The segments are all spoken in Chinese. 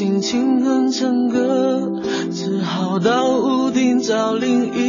心情哼成歌只好到屋顶找另一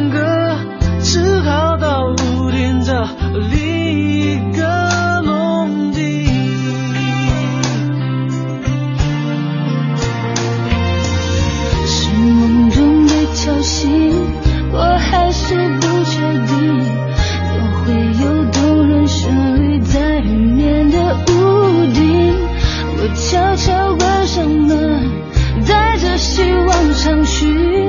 唱歌，只好到屋顶找另一个梦境。是梦中被吵醒，我还是不确定，总会有动人旋律在雨面的屋顶。我悄悄关上门，带着希望上去。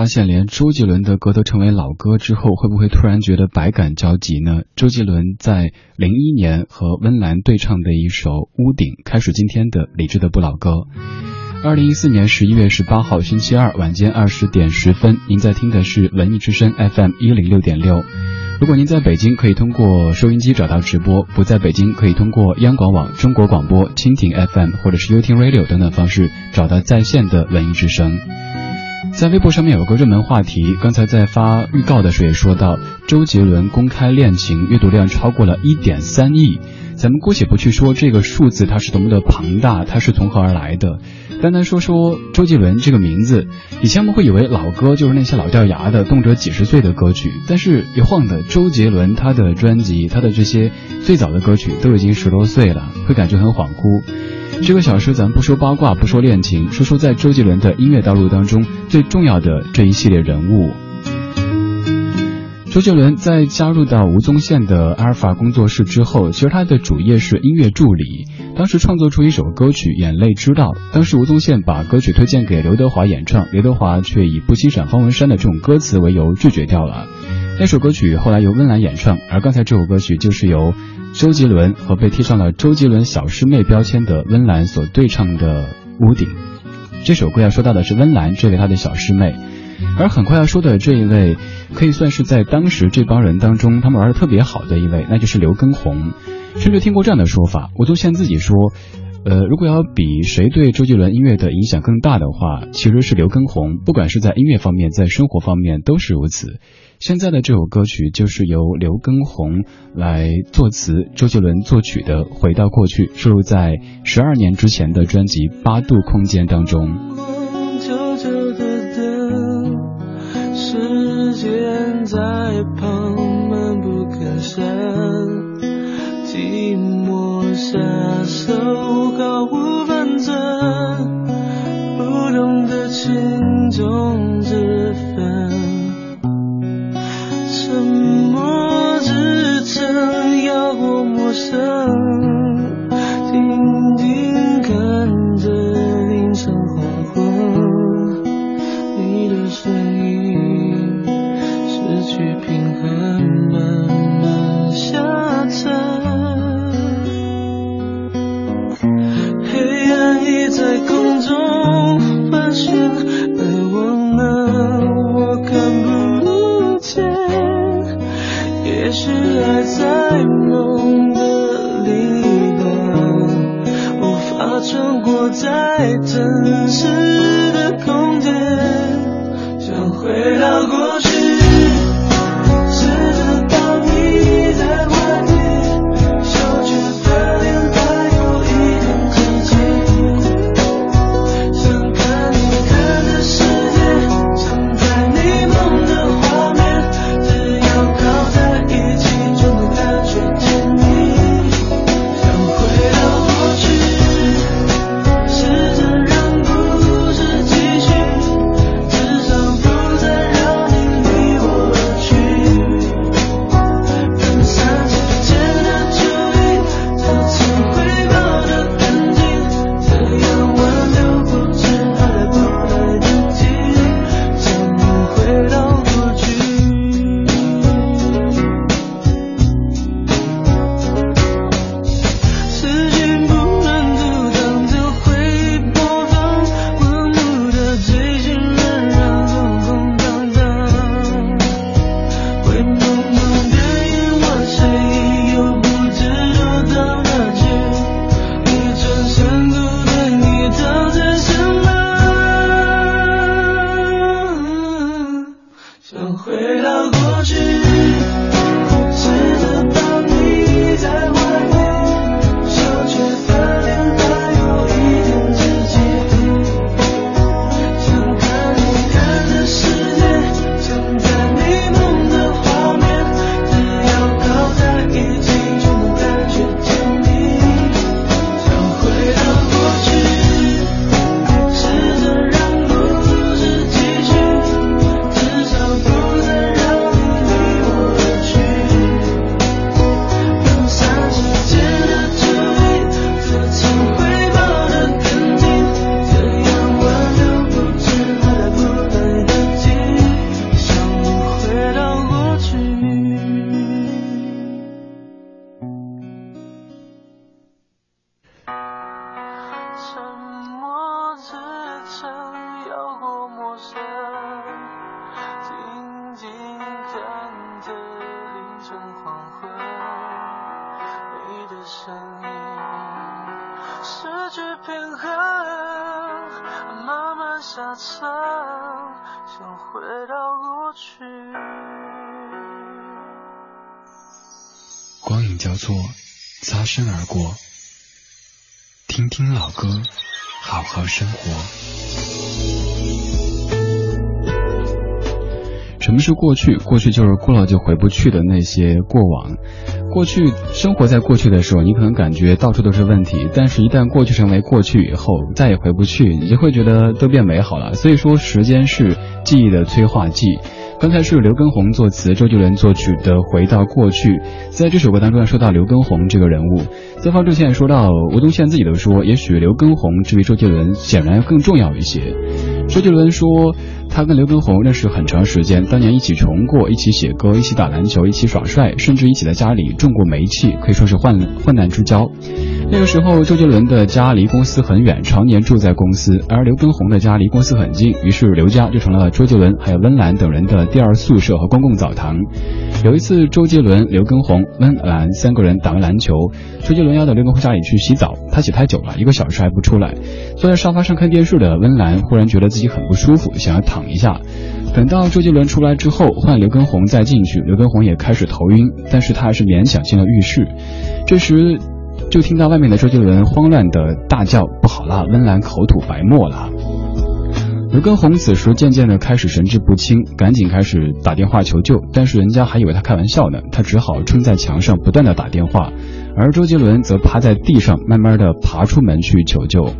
发现，连周杰伦的歌都成为老歌之后，会不会突然觉得百感交集呢？周杰伦在零一年和温岚对唱的一首《屋顶》，开始今天的理智的不老歌。二零一四年十一月十八号星期二晚间二十点十分，您在听的是文艺之声 FM 一零六点六。如果您在北京，可以通过收音机找到直播；不在北京，可以通过央广网、中国广播、蜻蜓 FM 或者是 u 听 Radio 等等方式找到在线的文艺之声。在微博上面有个热门话题，刚才在发预告的时候也说到，周杰伦公开恋情阅读量超过了一点三亿。咱们姑且不去说这个数字它是多么的庞大，它是从何而来的，单单说说周杰伦这个名字，以前我们会以为老歌就是那些老掉牙的、动辄几十岁的歌曲，但是一晃的，周杰伦他的专辑、他的这些最早的歌曲都已经十多岁了，会感觉很恍惚。这个小时咱不说八卦，不说恋情，说说在周杰伦的音乐道路当中最重要的这一系列人物。周杰伦在加入到吴宗宪的阿尔法工作室之后，其实他的主业是音乐助理。当时创作出一首歌曲《眼泪知道》，当时吴宗宪把歌曲推荐给刘德华演唱，刘德华却以不欣赏方文山的这种歌词为由拒绝掉了。那首歌曲后来由温岚演唱，而刚才这首歌曲就是由周杰伦和被贴上了周杰伦小师妹标签的温岚所对唱的《屋顶》。这首歌要说到的是温岚这位他的小师妹。而很快要说的这一位，可以算是在当时这帮人当中，他们玩的特别好的一位，那就是刘畊宏。甚至听过这样的说法，我都向自己说，呃，如果要比谁对周杰伦音乐的影响更大的话，其实是刘畊宏。不管是在音乐方面，在生活方面都是如此。现在的这首歌曲就是由刘畊宏来作词，周杰伦作曲的《回到过去》，收录在十二年之前的专辑《八度空间》当中。时间在旁闷不吭声，寂寞下手毫无分寸，不懂得轻重之分，沉默支撑要过陌生，过在真实的空间，想回到过身而过，听听老歌，好好生活。什么是过去？过去就是过了就回不去的那些过往。过去生活在过去的时候，你可能感觉到处都是问题，但是一旦过去成为过去以后，再也回不去，你就会觉得都变美好了。所以说，时间是记忆的催化剂。刚才是刘畊宏作词，周杰伦作曲的《回到过去》。在这首歌当中，说到刘畊宏这个人物，在放之前说到吴宗宪自己都说，也许刘畊宏至于周杰伦显然要更重要一些。周杰伦说，他跟刘畊宏认识很长时间，当年一起穷过，一起写歌，一起打篮球，一起耍帅，甚至一起在家里种过煤气，可以说是患患难之交。那个时候，周杰伦的家离公司很远，常年住在公司，而刘畊宏的家离公司很近，于是刘家就成了周杰伦还有温岚等人的第二宿舍和公共澡堂。有一次，周杰伦、刘畊宏、温岚三个人打完篮球，周杰伦要到刘畊宏家里去洗澡，他洗太久了，一个小时还不出来。坐在沙发上看电视的温岚忽然觉得自己很不舒服，想要躺一下。等到周杰伦出来之后，换刘畊宏再进去，刘畊宏也开始头晕，但是他还是勉强进了浴室。这时，就听到外面的周杰伦慌乱的大叫：“不好啦，温岚口吐白沫了！”刘畊宏此时渐渐的开始神志不清，赶紧开始打电话求救，但是人家还以为他开玩笑呢，他只好撑在墙上不断的打电话，而周杰伦则趴在地上慢慢的爬出门去求救。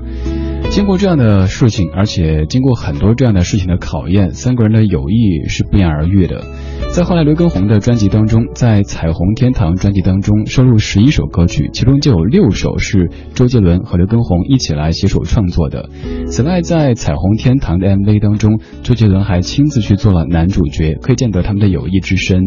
经过这样的事情，而且经过很多这样的事情的考验，三个人的友谊是不言而喻的。在后来刘畊宏的专辑当中，在《彩虹天堂》专辑当中收录十一首歌曲，其中就有六首是周杰伦和刘畊宏一起来携手创作的。此外，在《彩虹天堂》的 MV 当中，周杰伦还亲自去做了男主角，可以见得他们的友谊之深。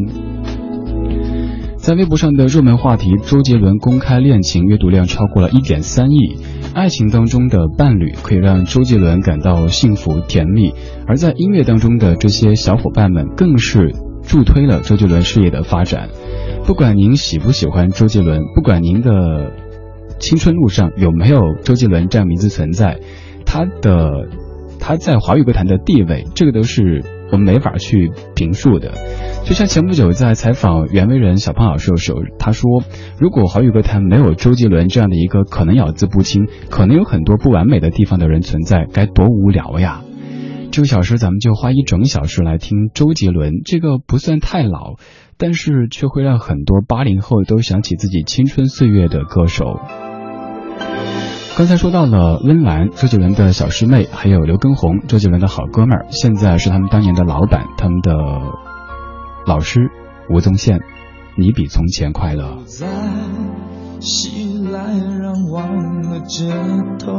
在微博上的热门话题，周杰伦公开恋情阅读量超过了一点三亿。爱情当中的伴侣可以让周杰伦感到幸福甜蜜，而在音乐当中的这些小伙伴们更是助推了周杰伦事业的发展。不管您喜不喜欢周杰伦，不管您的青春路上有没有周杰伦这样名字存在，他的他在华语歌坛的地位，这个都是我们没法去评述的。就像前不久在采访袁惟仁小胖老师的时候，他说，如果华语歌坛没有周杰伦这样的一个可能咬字不清、可能有很多不完美的地方的人存在，该多无聊呀！这个小时咱们就花一整小时来听周杰伦，这个不算太老，但是却会让很多八零后都想起自己青春岁月的歌手。刚才说到了温岚，周杰伦的小师妹，还有刘畊宏，周杰伦的好哥们儿，现在是他们当年的老板，他们的。老师吴宗宪，你比从前快乐。在熙来攘往的街头，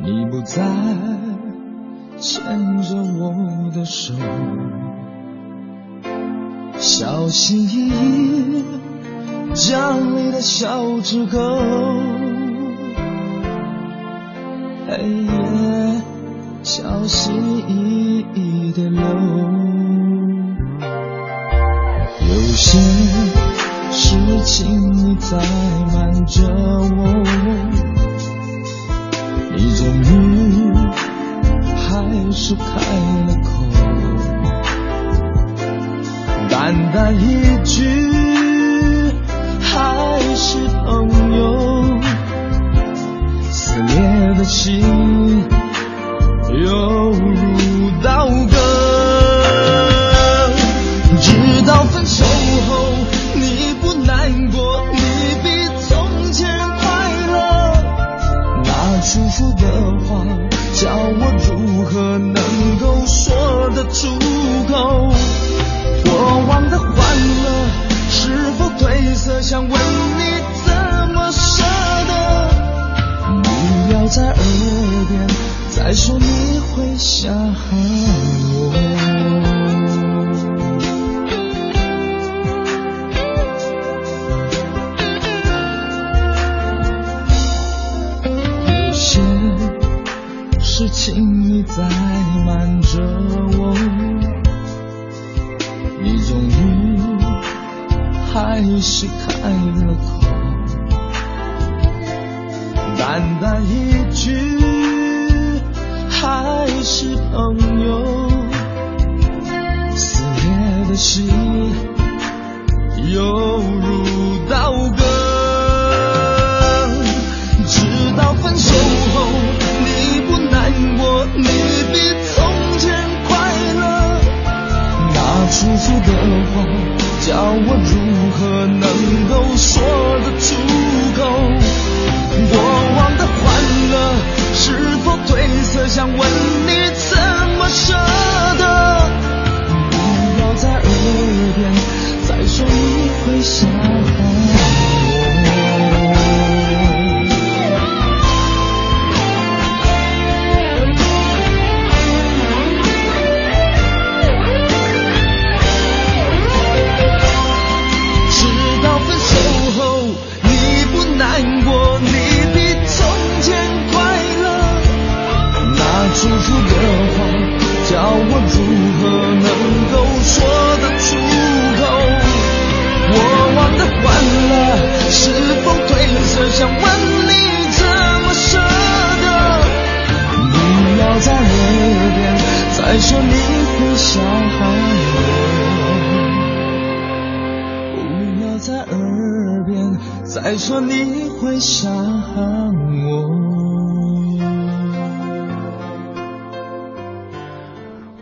你不再牵着我的手，小心翼翼将你的笑指勾，黑夜小心翼翼的流。有些事情你在瞒着我，你终于还是开了口，淡淡一句是朋友，撕裂的心犹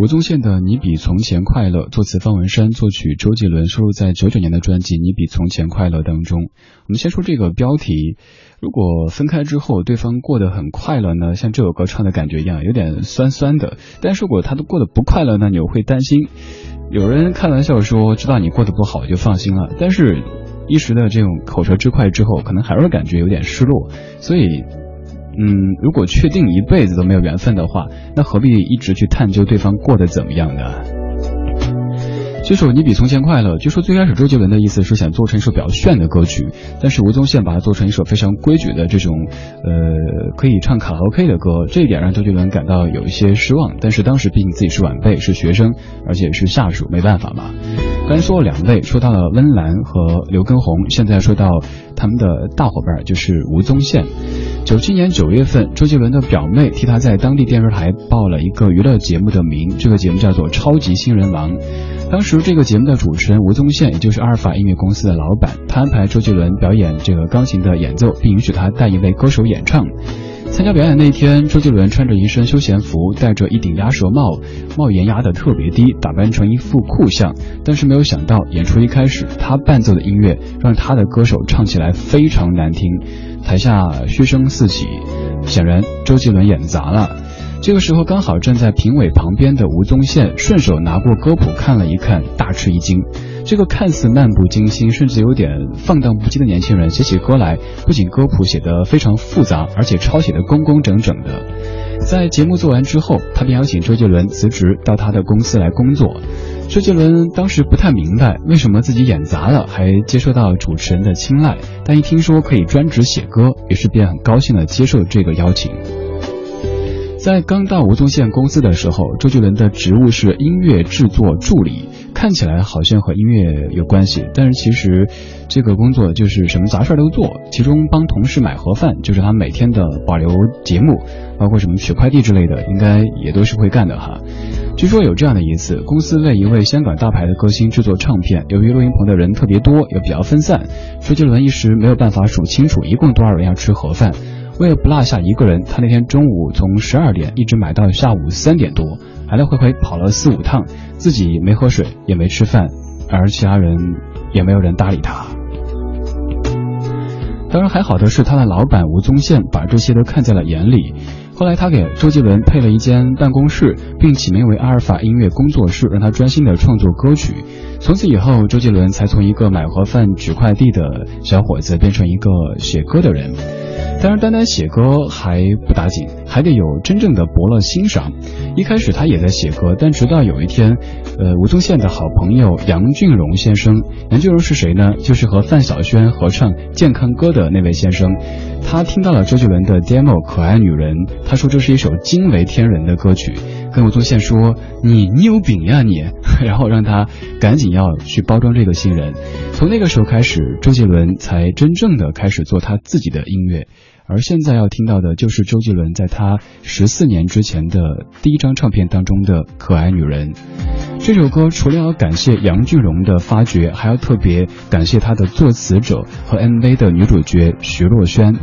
吴宗宪的《你比从前快乐》，作词方文山，作曲周杰伦，收录在九九年的专辑《你比从前快乐》当中。我们先说这个标题，如果分开之后对方过得很快乐呢，像这首歌唱的感觉一样，有点酸酸的；但是如果他都过得不快乐呢，你会担心。有人开玩笑说，知道你过得不好就放心了，但是一时的这种口舌之快之后，可能还是感觉有点失落，所以。嗯，如果确定一辈子都没有缘分的话，那何必一直去探究对方过得怎么样呢？这首《你比从前快乐》，据说最开始周杰伦的意思是想做成一首比较炫的歌曲，但是吴宗宪把它做成一首非常规矩的这种，呃，可以唱卡拉 OK 的歌，这一点让周杰伦感到有一些失望。但是当时毕竟自己是晚辈，是学生，而且是下属，没办法嘛。刚才说了两位，说到了温岚和刘畊宏，现在说到他们的大伙伴，就是吴宗宪。九七年九月份，周杰伦的表妹替他在当地电视台报了一个娱乐节目的名，这个节目叫做《超级新人王》。当时这个节目的主持人吴宗宪，也就是阿尔法音乐公司的老板，他安排周杰伦表演这个钢琴的演奏，并允许他带一位歌手演唱。参加表演那天，周杰伦穿着一身休闲服，戴着一顶鸭舌帽，帽檐压得特别低，打扮成一副酷相。但是没有想到，演出一开始，他伴奏的音乐让他的歌手唱起来非常难听，台下嘘声四起。显然，周杰伦演砸了。这个时候，刚好站在评委旁边的吴宗宪顺手拿过歌谱看了一看，大吃一惊。这个看似漫不经心，甚至有点放荡不羁的年轻人，写起歌来不仅歌谱写得非常复杂，而且抄写的工工整整的。在节目做完之后，他便邀请周杰伦辞职到他的公司来工作。周杰伦当时不太明白为什么自己演砸了还接受到主持人的青睐，但一听说可以专职写歌，于是便很高兴地接受这个邀请。在刚到吴宗宪公司的时候，周杰伦的职务是音乐制作助理，看起来好像和音乐有关系，但是其实这个工作就是什么杂事都做，其中帮同事买盒饭就是他每天的保留节目，包括什么取快递之类的，应该也都是会干的哈。据说有这样的一次，公司为一位香港大牌的歌星制作唱片，由于录音棚的人特别多，也比较分散，周杰伦一时没有办法数清楚一共多少人要吃盒饭。为了不落下一个人，他那天中午从十二点一直买到下午三点多，来来回回跑了四五趟，自己没喝水也没吃饭，而其他人也没有人搭理他。当然还好的是，他的老板吴宗宪把这些都看在了眼里。后来他给周杰伦配了一间办公室，并起名为阿尔法音乐工作室，让他专心的创作歌曲。从此以后，周杰伦才从一个买盒饭、取快递的小伙子，变成一个写歌的人。当然，单单写歌还不打紧，还得有真正的伯乐欣赏。一开始他也在写歌，但直到有一天，呃，吴宗宪的好朋友杨俊荣先生，杨俊荣是谁呢？就是和范晓萱合唱《健康歌》的那位先生。他听到了周杰伦的 demo《可爱女人》，他说这是一首惊为天人的歌曲，跟我做线说你你有饼呀你，然后让他赶紧要去包装这个新人。从那个时候开始，周杰伦才真正的开始做他自己的音乐。而现在要听到的就是周杰伦在他十四年之前的第一张唱片当中的《可爱女人》这首歌，除了要感谢杨俊荣的发掘，还要特别感谢他的作词者和 MV 的女主角徐若瑄。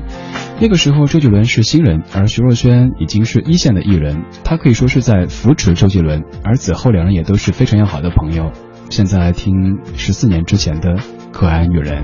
那个时候周杰伦是新人，而徐若瑄已经是一线的艺人，她可以说是在扶持周杰伦，而此后两人也都是非常要好的朋友。现在来听十四年之前的《可爱女人》。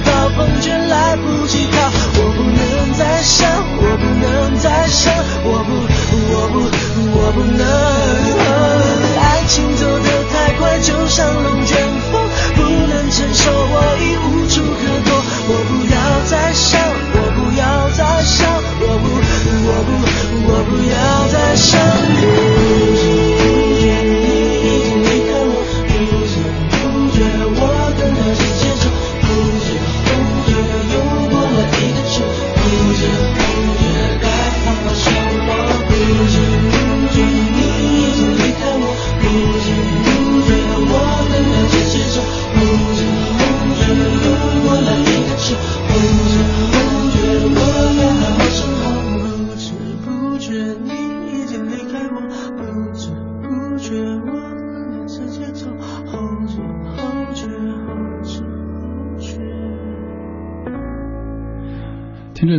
暴风圈，来不及逃。我不能再想，我不能再想，我不，我不，我不能。爱情走得太快，就像龙卷风，不能承受，我已无处可躲。我不要再想，我不要再想，我不，我不，我不要再想你。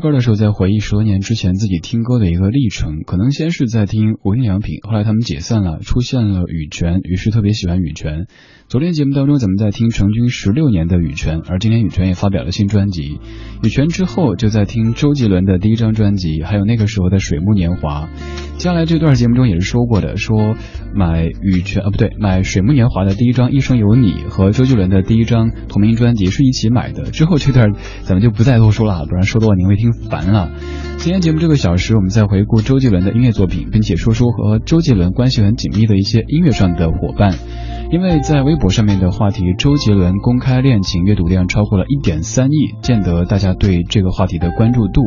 歌的时候，在回忆十多年之前自己听歌的一个历程，可能先是在听无印良品，后来他们解散了，出现了羽泉，于是特别喜欢羽泉。昨天节目当中，咱们在听成军十六年的羽泉，而今天羽泉也发表了新专辑。羽泉之后，就在听周杰伦的第一张专辑，还有那个时候的《水木年华》。接下来这段节目中也是说过的，说买羽泉啊不对，买水木年华的第一张《一生有你》和周杰伦的第一张同名专辑是一起买的。之后这段咱们就不再多说了，不然说多了您会听烦了。今天节目这个小时，我们再回顾周杰伦的音乐作品，并且说说和周杰伦关系很紧密的一些音乐上的伙伴。因为在微博上面的话题，周杰伦公开恋情阅读量超过了一点三亿，见得大家对这个话题的关注度。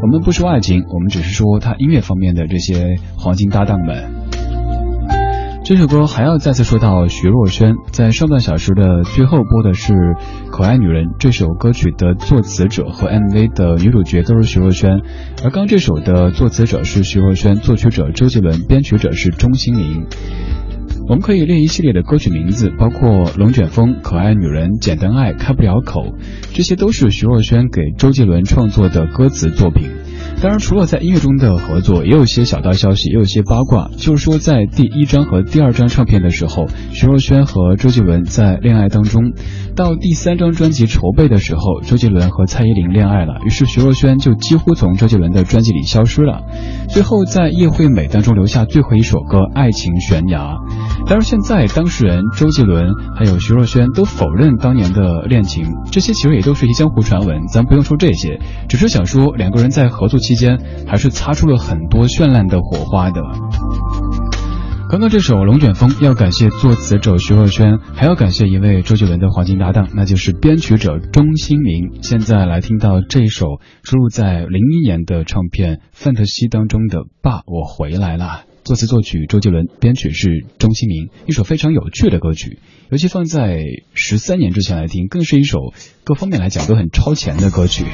我们不说爱情，我们只是说他音乐方面的这些黄金搭档们。这首歌还要再次说到徐若瑄，在上半小时的最后播的是《可爱女人》这首歌曲的作词者和 MV 的女主角都是徐若瑄，而刚这首的作词者是徐若瑄，作曲者周杰伦，编曲者是钟欣凌。我们可以列一系列的歌曲名字，包括《龙卷风》《可爱女人》《简单爱》《开不了口》，这些都是徐若瑄给周杰伦创作的歌词作品。当然，除了在音乐中的合作，也有一些小道消息，也有一些八卦。就是说，在第一张和第二张唱片的时候，徐若瑄和周杰伦在恋爱当中；到第三张专辑筹备的时候，周杰伦和蔡依林恋爱了，于是徐若瑄就几乎从周杰伦的专辑里消失了。最后在叶惠美当中留下最后一首歌《爱情悬崖》。当然，现在当事人周杰伦还有徐若瑄都否认当年的恋情，这些其实也都是一江湖传闻，咱不用说这些，只是想说两个人在合作期间还是擦出了很多绚烂的火花的。刚刚这首《龙卷风》要感谢作词者徐若瑄，还要感谢一位周杰伦的黄金搭档，那就是编曲者钟兴民。现在来听到这首收录在零一年的唱片《范特西》当中的《爸，我回来了》。作词作曲周杰伦，编曲是钟兴民，一首非常有趣的歌曲，尤其放在十三年之前来听，更是一首各方面来讲都很超前的歌曲。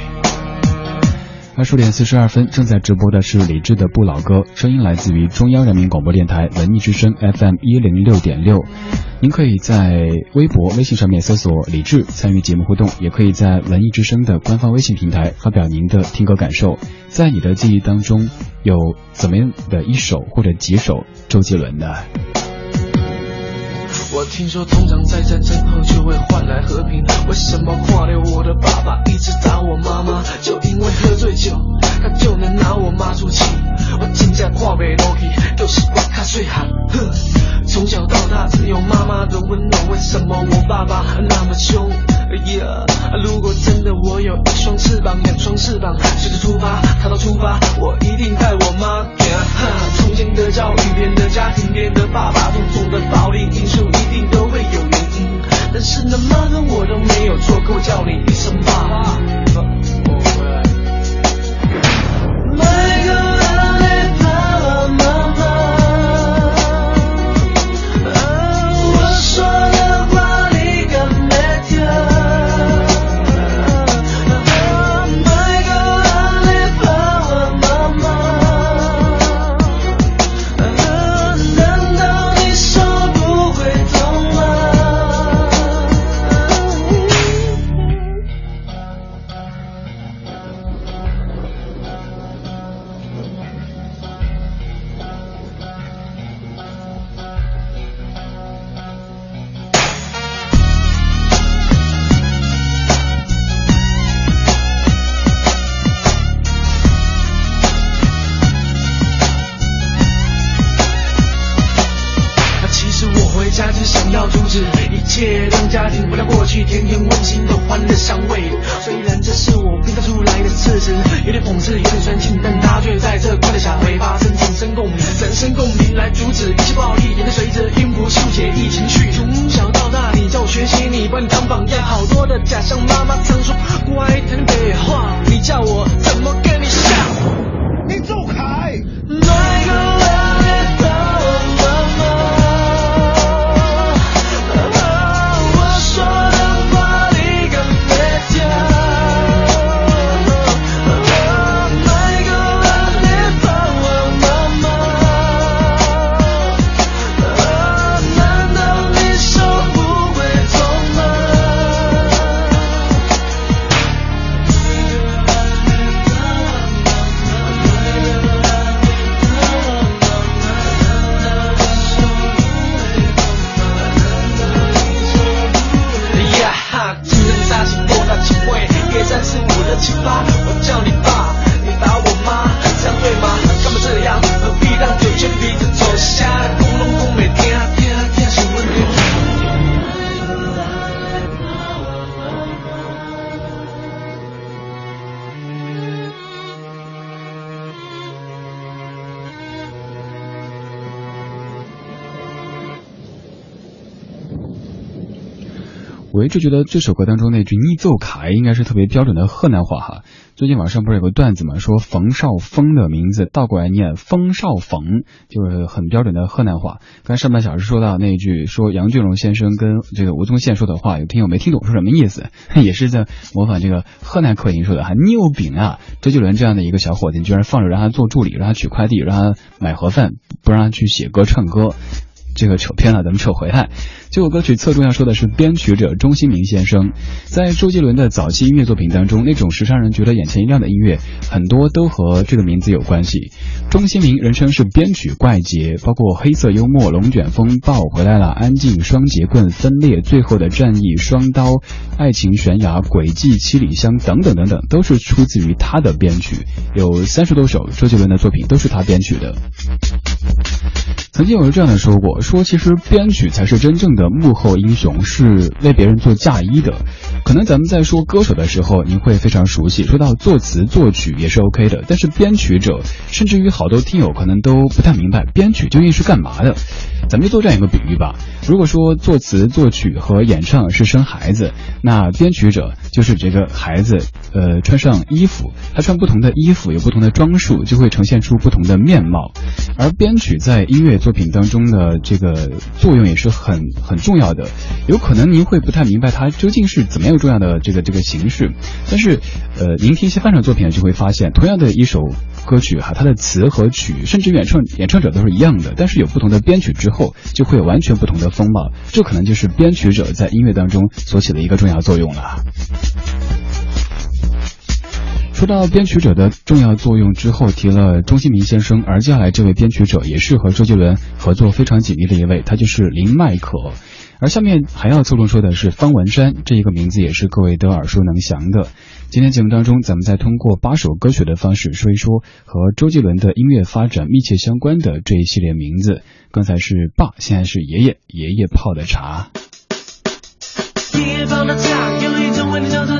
二十点四十二分，正在直播的是李志的不老歌，声音来自于中央人民广播电台文艺之声 FM 一零六点六。您可以在微博、微信上面搜索李志参与节目互动，也可以在文艺之声的官方微信平台发表您的听歌感受。在你的记忆当中，有怎么样的一首或者几首周杰伦的？我听说，通常在战争后就会换来和平。为什么挂掉我的爸爸一直打我妈妈？就因为喝醉酒，他就能拿我骂出气。我真正看不落去，就是我卡岁寒。哼，从小到大只有妈妈的温暖，为什么我爸爸那么凶？呀，如果真的我有一双翅膀，两双翅膀，随着出发，踏到出发，我一定带我妈。从前的教育变得家庭变得爸爸，种种的暴力因素一定都会有原因。但是呢，妈的我都没有错，可我叫你一声爸一直觉得这首歌当中那句“你奏卡”应该是特别标准的河南话哈。最近网上不是有个段子嘛，说冯绍峰的名字倒过来念冯绍峰，就是很标准的河南话。刚上半小时说到那一句，说杨俊荣先生跟这个吴宗宪说的话，有听友没听懂是什么意思？也是在模仿这个河南口音说的，还牛饼啊！周杰伦这样的一个小伙子，你居然放着让他做助理，让他取快递，让他买盒饭，不让他去写歌唱歌。这个扯偏了，咱们扯回来。这首歌曲侧重要说的是编曲者钟兴民先生，在周杰伦的早期音乐作品当中，那种时尚人觉得眼前一亮的音乐，很多都和这个名字有关系。钟兴民人称是编曲怪杰，包括黑色幽默、龙卷风、抱回来了、安静、双节棍、分裂、最后的战役、双刀、爱情悬崖、轨迹、七里香等等等等，都是出自于他的编曲，有三十多首周杰伦的作品都是他编曲的。曾经有人这样的说过，说其实编曲才是真正的幕后英雄，是为别人做嫁衣的。可能咱们在说歌手的时候，您会非常熟悉，说到作词作曲也是 OK 的，但是编曲者，甚至于好多听友可能都不太明白编曲究竟是干嘛的。咱们就做这样一个比喻吧，如果说作词作曲和演唱是生孩子，那编曲者就是这个孩子，呃，穿上衣服，他穿不同的衣服，有不同的装束，就会呈现出不同的面貌。而编曲在音乐作品当中的这个作用也是很很重要的，有可能您会不太明白它究竟是怎么样很有重要的这个这个形式，但是，呃，您听一些翻唱作品就会发现，同样的一首歌曲哈，它的词和曲，甚至演唱演唱者都是一样的，但是有不同的编曲之后，就会有完全不同的风貌，这可能就是编曲者在音乐当中所起的一个重要作用了。说到编曲者的重要作用之后，提了钟兴民先生，而接下来这位编曲者也是和周杰伦合作非常紧密的一位，他就是林迈可。而下面还要侧重说的是方文山，这一个名字也是各位都耳熟能详的。今天节目当中，咱们再通过八首歌曲的方式说一说和周杰伦的音乐发展密切相关的这一系列名字。刚才是爸，现在是爷爷，爷爷泡的茶。爷爷泡的茶，有一种味道叫做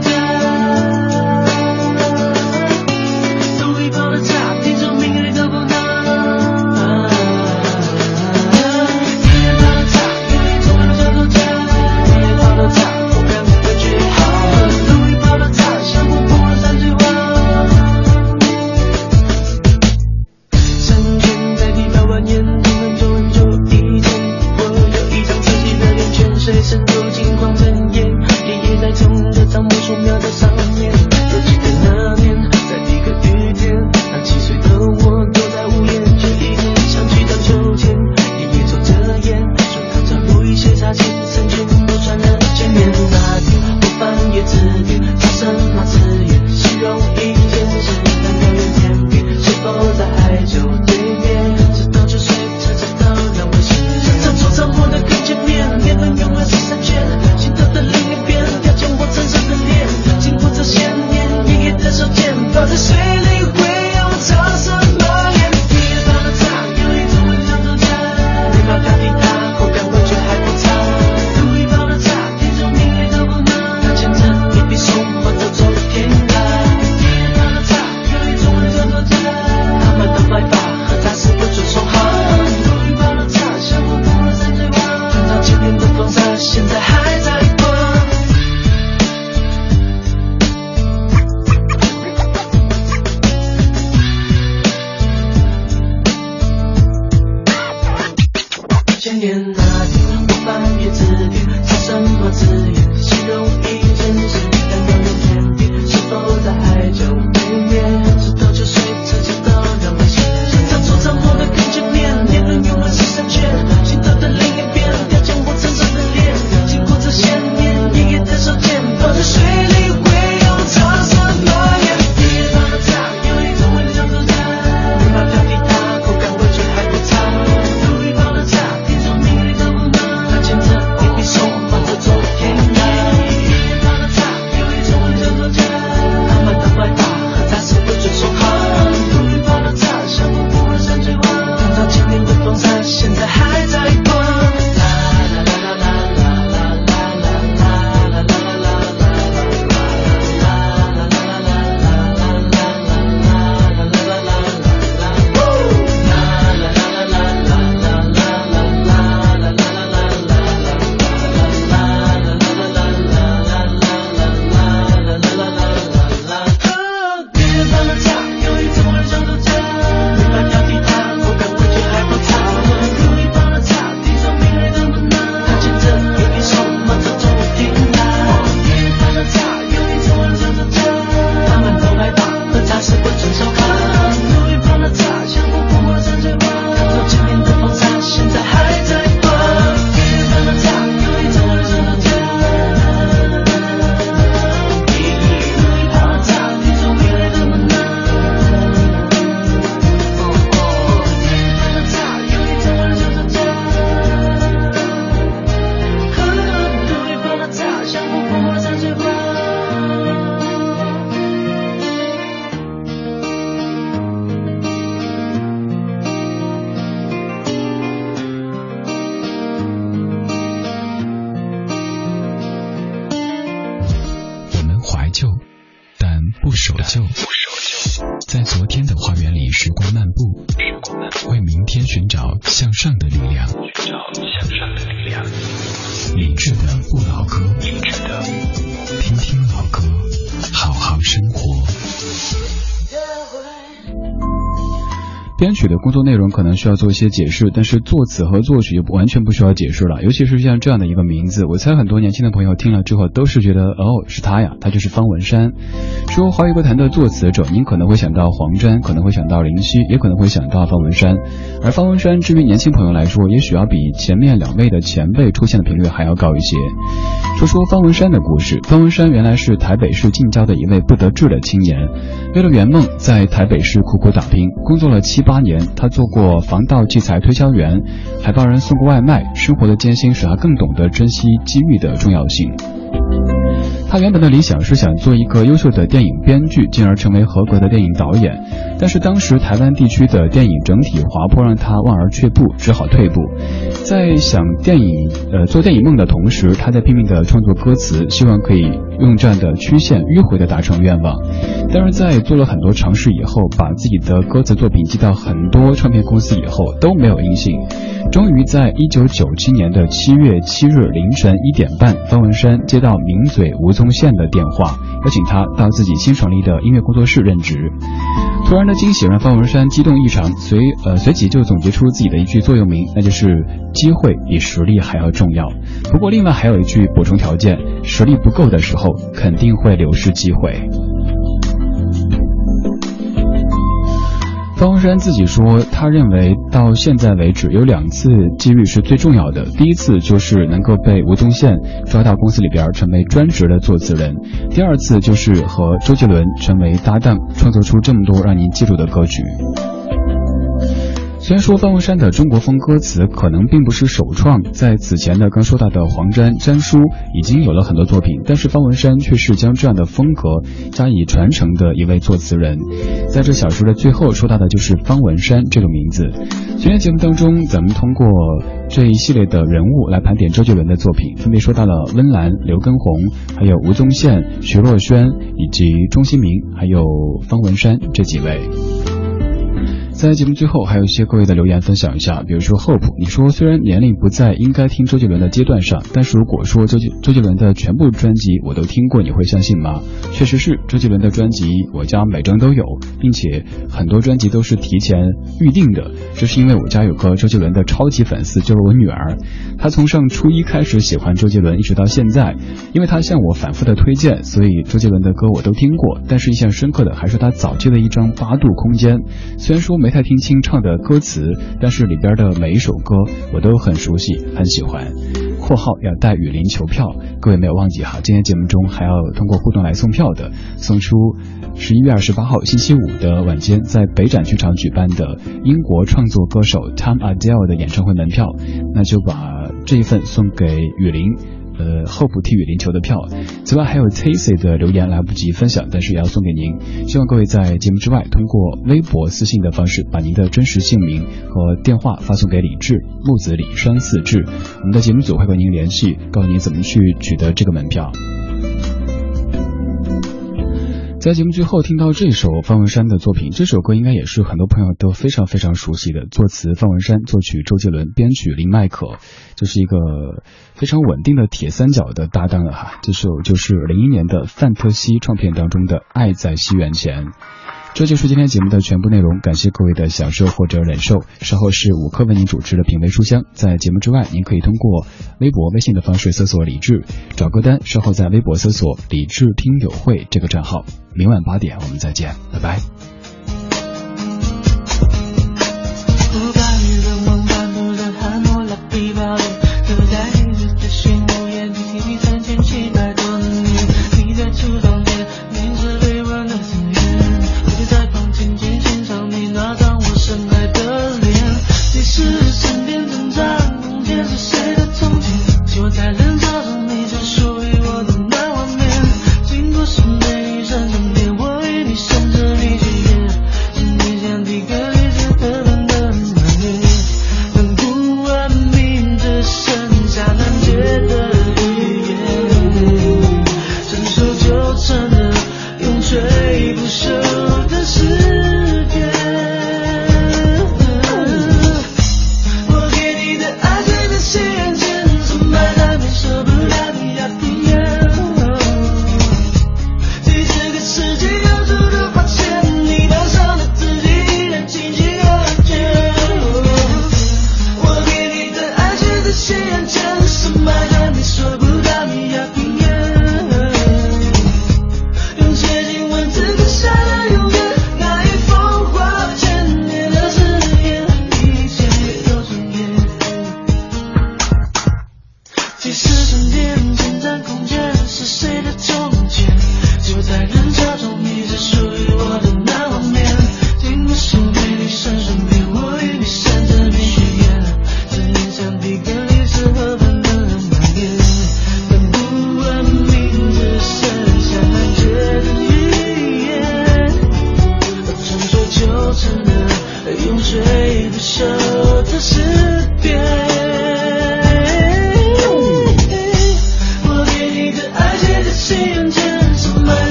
可能需要做一些解释，但是作词和作曲就完全不需要解释了。尤其是像这样的一个名字，我猜很多年轻的朋友听了之后都是觉得，哦，是他呀，他就是方文山。说华语歌坛的作词者，您可能会想到黄沾，可能会想到林夕，也可能会想到方文山。而方文山，至于年轻朋友来说，也许要比前面两位的前辈出现的频率还要高一些。说说方文山的故事，方文山原来是台北市近郊的一位不得志的青年，为了圆梦，在台北市苦苦打拼，工作了七八年，他做过我防盗器材推销员，还帮人送过外卖，生活的艰辛使他更懂得珍惜机遇的重要性。他原本的理想是想做一个优秀的电影编剧，进而成为合格的电影导演。但是当时台湾地区的电影整体滑坡，让他望而却步，只好退步。在想电影呃做电影梦的同时，他在拼命的创作歌词，希望可以用这样的曲线迂回的达成愿望。但是在做了很多尝试以后，把自己的歌词作品寄到很多唱片公司以后都没有音信。终于在一九九七年的七月七日凌晨一点半，方文山接到名嘴吴宗宪的电话，邀请他到自己新成立的音乐工作室任职。突然的惊喜让方文山激动异常，随呃随即就总结出自己的一句座右铭，那就是机会比实力还要重要。不过另外还有一句补充条件，实力不够的时候肯定会流失机会。方文山自己说，他认为到现在为止有两次机遇是最重要的。第一次就是能够被吴宗宪抓到公司里边成为专职的作词人；第二次就是和周杰伦成为搭档，创作出这么多让您记住的歌曲。虽然说方文山的中国风歌词可能并不是首创，在此前的刚说到的黄沾、詹叔已经有了很多作品，但是方文山却是将这样的风格加以传承的一位作词人。在这小说的最后说到的就是方文山这个名字。今天节目当中，咱们通过这一系列的人物来盘点周杰伦的作品，分别说到了温岚、刘畊宏，还有吴宗宪、徐若瑄，以及钟兴民，还有方文山这几位。在节目最后，还有一些各位的留言分享一下，比如说 Hope，你说虽然年龄不在应该听周杰伦的阶段上，但是如果说周杰周杰伦的全部专辑我都听过，你会相信吗？确实是，周杰伦的专辑我家每张都有，并且很多专辑都是提前预定的。这是因为我家有个周杰伦的超级粉丝，就是我女儿，她从上初一开始喜欢周杰伦，一直到现在，因为她向我反复的推荐，所以周杰伦的歌我都听过。但是印象深刻的还是他早期的一张《八度空间》，虽然说没。没太听清唱的歌词，但是里边的每一首歌我都很熟悉，很喜欢。括号要带雨林球票，各位没有忘记哈。今天节目中还要通过互动来送票的，送出十一月二十八号星期五的晚间在北展剧场举办的英国创作歌手 Tom Adele 的演唱会门票，那就把这一份送给雨林。呃，候补替雨林球的票。此外，还有 Tacy 的留言来不及分享，但是也要送给您。希望各位在节目之外，通过微博私信的方式，把您的真实姓名和电话发送给李志，木子李双四志。我们的节目组会跟您联系，告诉您怎么去取得这个门票。在节目最后听到这首方文山的作品，这首歌应该也是很多朋友都非常非常熟悉的。作词方文山，作曲周杰伦，编曲林迈可，这是一个非常稳定的铁三角的搭档了哈。这首就是零一年的范特西唱片当中的《爱在西元前》。这就是今天节目的全部内容，感谢各位的享受或者忍受。稍后是五克为您主持的品味书香，在节目之外，您可以通过微博、微信的方式搜索“李志”找歌单，稍后在微博搜索“李志听友会”这个账号。明晚八点我们再见，拜拜。